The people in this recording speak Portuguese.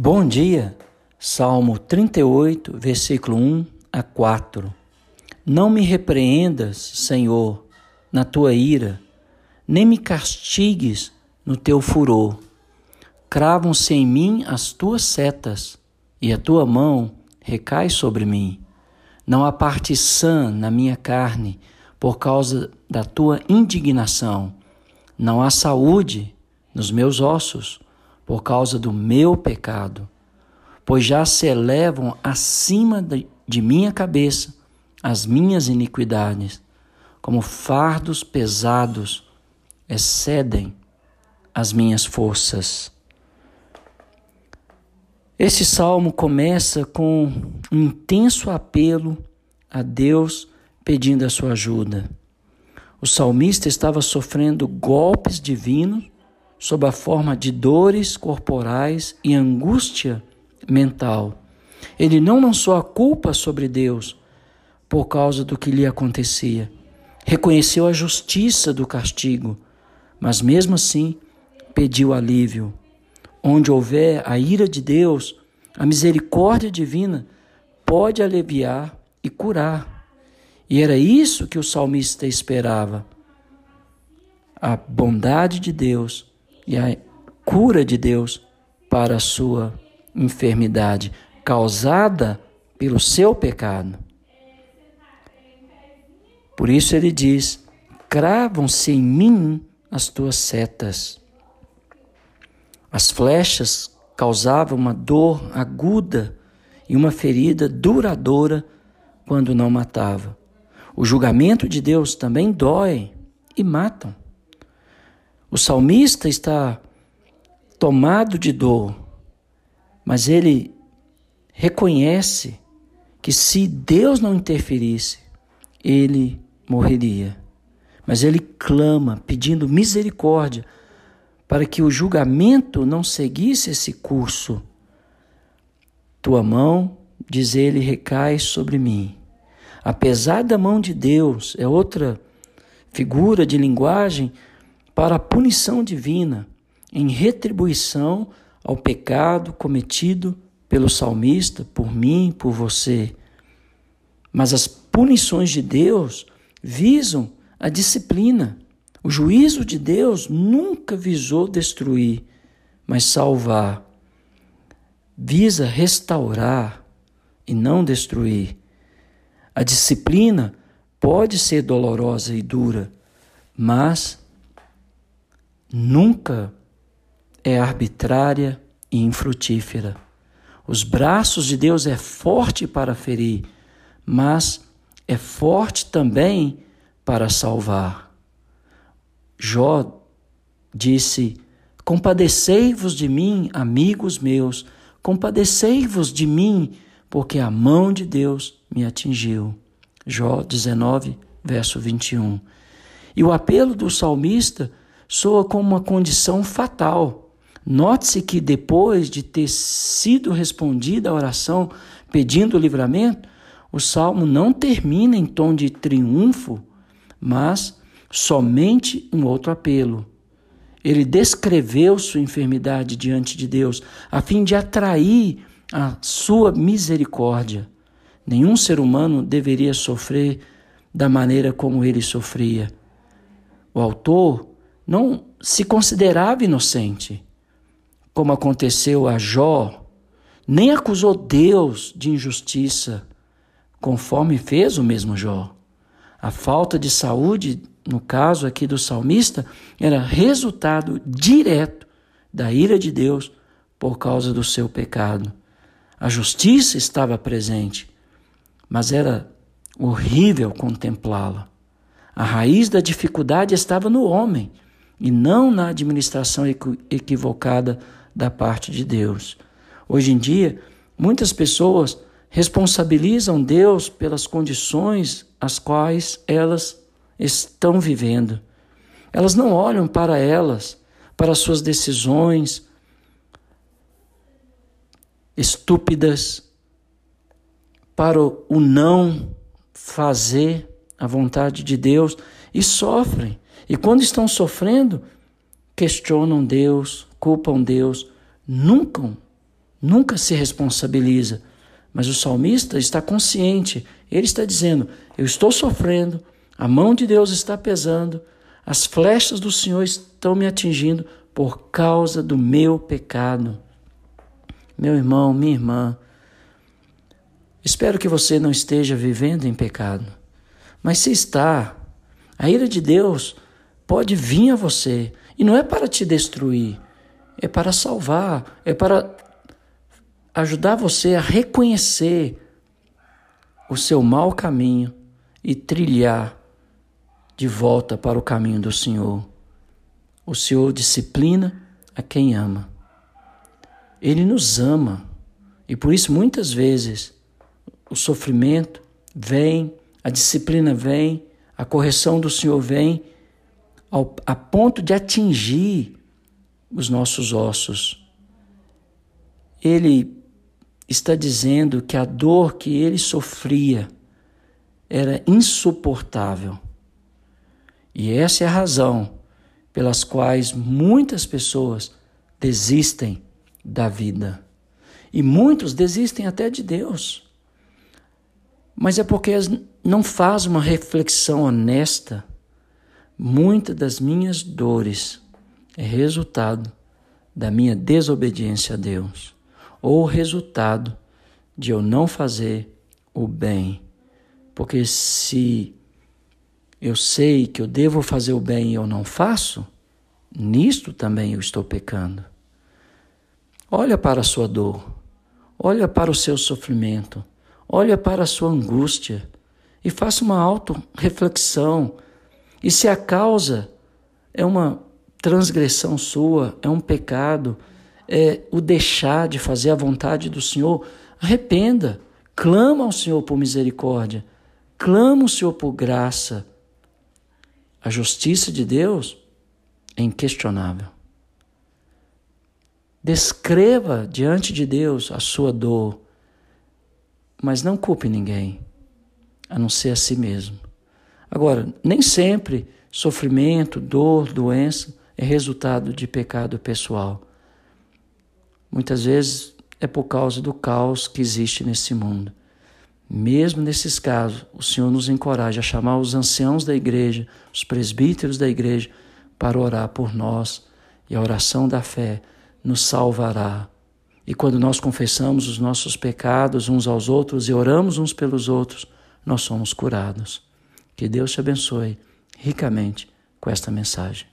Bom dia, Salmo 38, versículo 1 a 4. Não me repreendas, Senhor, na tua ira, nem me castigues no teu furor. Cravam-se em mim as tuas setas, e a tua mão recai sobre mim. Não há parte sã na minha carne, por causa da tua indignação. Não há saúde nos meus ossos por causa do meu pecado, pois já se elevam acima de minha cabeça as minhas iniquidades, como fardos pesados excedem as minhas forças. Esse salmo começa com um intenso apelo a Deus pedindo a sua ajuda. O salmista estava sofrendo golpes divinos sob a forma de dores corporais e angústia mental. Ele não lançou a culpa sobre Deus por causa do que lhe acontecia. Reconheceu a justiça do castigo, mas mesmo assim pediu alívio. Onde houver a ira de Deus, a misericórdia divina pode aliviar e curar. E era isso que o salmista esperava. A bondade de Deus e a cura de Deus para a sua enfermidade causada pelo seu pecado. Por isso ele diz: cravam-se em mim as tuas setas. As flechas causavam uma dor aguda e uma ferida duradoura quando não matava. O julgamento de Deus também dói e matam. O salmista está tomado de dor, mas ele reconhece que se Deus não interferisse, ele morreria. Mas ele clama, pedindo misericórdia, para que o julgamento não seguisse esse curso. Tua mão, diz ele, recai sobre mim. Apesar da mão de Deus, é outra figura de linguagem para a punição divina, em retribuição ao pecado cometido pelo salmista, por mim, por você. Mas as punições de Deus visam a disciplina. O juízo de Deus nunca visou destruir, mas salvar. Visa restaurar e não destruir. A disciplina pode ser dolorosa e dura, mas nunca é arbitrária e infrutífera. Os braços de Deus é forte para ferir, mas é forte também para salvar. Jó disse: Compadecei-vos de mim, amigos meus, compadecei-vos de mim, porque a mão de Deus me atingiu. Jó 19, verso 21. E o apelo do salmista soa como uma condição fatal. Note-se que depois de ter sido respondida a oração pedindo o livramento, o salmo não termina em tom de triunfo, mas somente um outro apelo. Ele descreveu sua enfermidade diante de Deus, a fim de atrair a sua misericórdia. Nenhum ser humano deveria sofrer da maneira como ele sofria. O autor não se considerava inocente, como aconteceu a Jó, nem acusou Deus de injustiça, conforme fez o mesmo Jó. A falta de saúde, no caso aqui do salmista, era resultado direto da ira de Deus por causa do seu pecado. A justiça estava presente, mas era horrível contemplá-la. A raiz da dificuldade estava no homem e não na administração equivocada da parte de Deus. Hoje em dia, muitas pessoas responsabilizam Deus pelas condições as quais elas estão vivendo. Elas não olham para elas, para suas decisões estúpidas, para o não fazer a vontade de Deus e sofrem e quando estão sofrendo, questionam Deus, culpam Deus, nunca, nunca se responsabiliza. Mas o salmista está consciente, ele está dizendo: Eu estou sofrendo, a mão de Deus está pesando, as flechas do Senhor estão me atingindo por causa do meu pecado. Meu irmão, minha irmã, espero que você não esteja vivendo em pecado, mas se está, a ira de Deus pode vir a você e não é para te destruir, é para salvar, é para ajudar você a reconhecer o seu mau caminho e trilhar de volta para o caminho do Senhor. O Senhor disciplina a quem ama. Ele nos ama e por isso muitas vezes o sofrimento vem, a disciplina vem, a correção do Senhor vem ao, a ponto de atingir os nossos ossos. Ele está dizendo que a dor que ele sofria era insuportável. E essa é a razão pelas quais muitas pessoas desistem da vida. E muitos desistem até de Deus. Mas é porque não faz uma reflexão honesta. Muitas das minhas dores é resultado da minha desobediência a Deus ou resultado de eu não fazer o bem. Porque se eu sei que eu devo fazer o bem e eu não faço, nisto também eu estou pecando. Olha para a sua dor, olha para o seu sofrimento, olha para a sua angústia e faça uma auto-reflexão. E se a causa é uma transgressão sua, é um pecado, é o deixar de fazer a vontade do Senhor, arrependa, clama ao Senhor por misericórdia, clama ao Senhor por graça. A justiça de Deus é inquestionável. Descreva diante de Deus a sua dor, mas não culpe ninguém, a não ser a si mesmo. Agora, nem sempre sofrimento, dor, doença é resultado de pecado pessoal. Muitas vezes é por causa do caos que existe nesse mundo. Mesmo nesses casos, o Senhor nos encoraja a chamar os anciãos da igreja, os presbíteros da igreja, para orar por nós. E a oração da fé nos salvará. E quando nós confessamos os nossos pecados uns aos outros e oramos uns pelos outros, nós somos curados. Que Deus te abençoe ricamente com esta mensagem.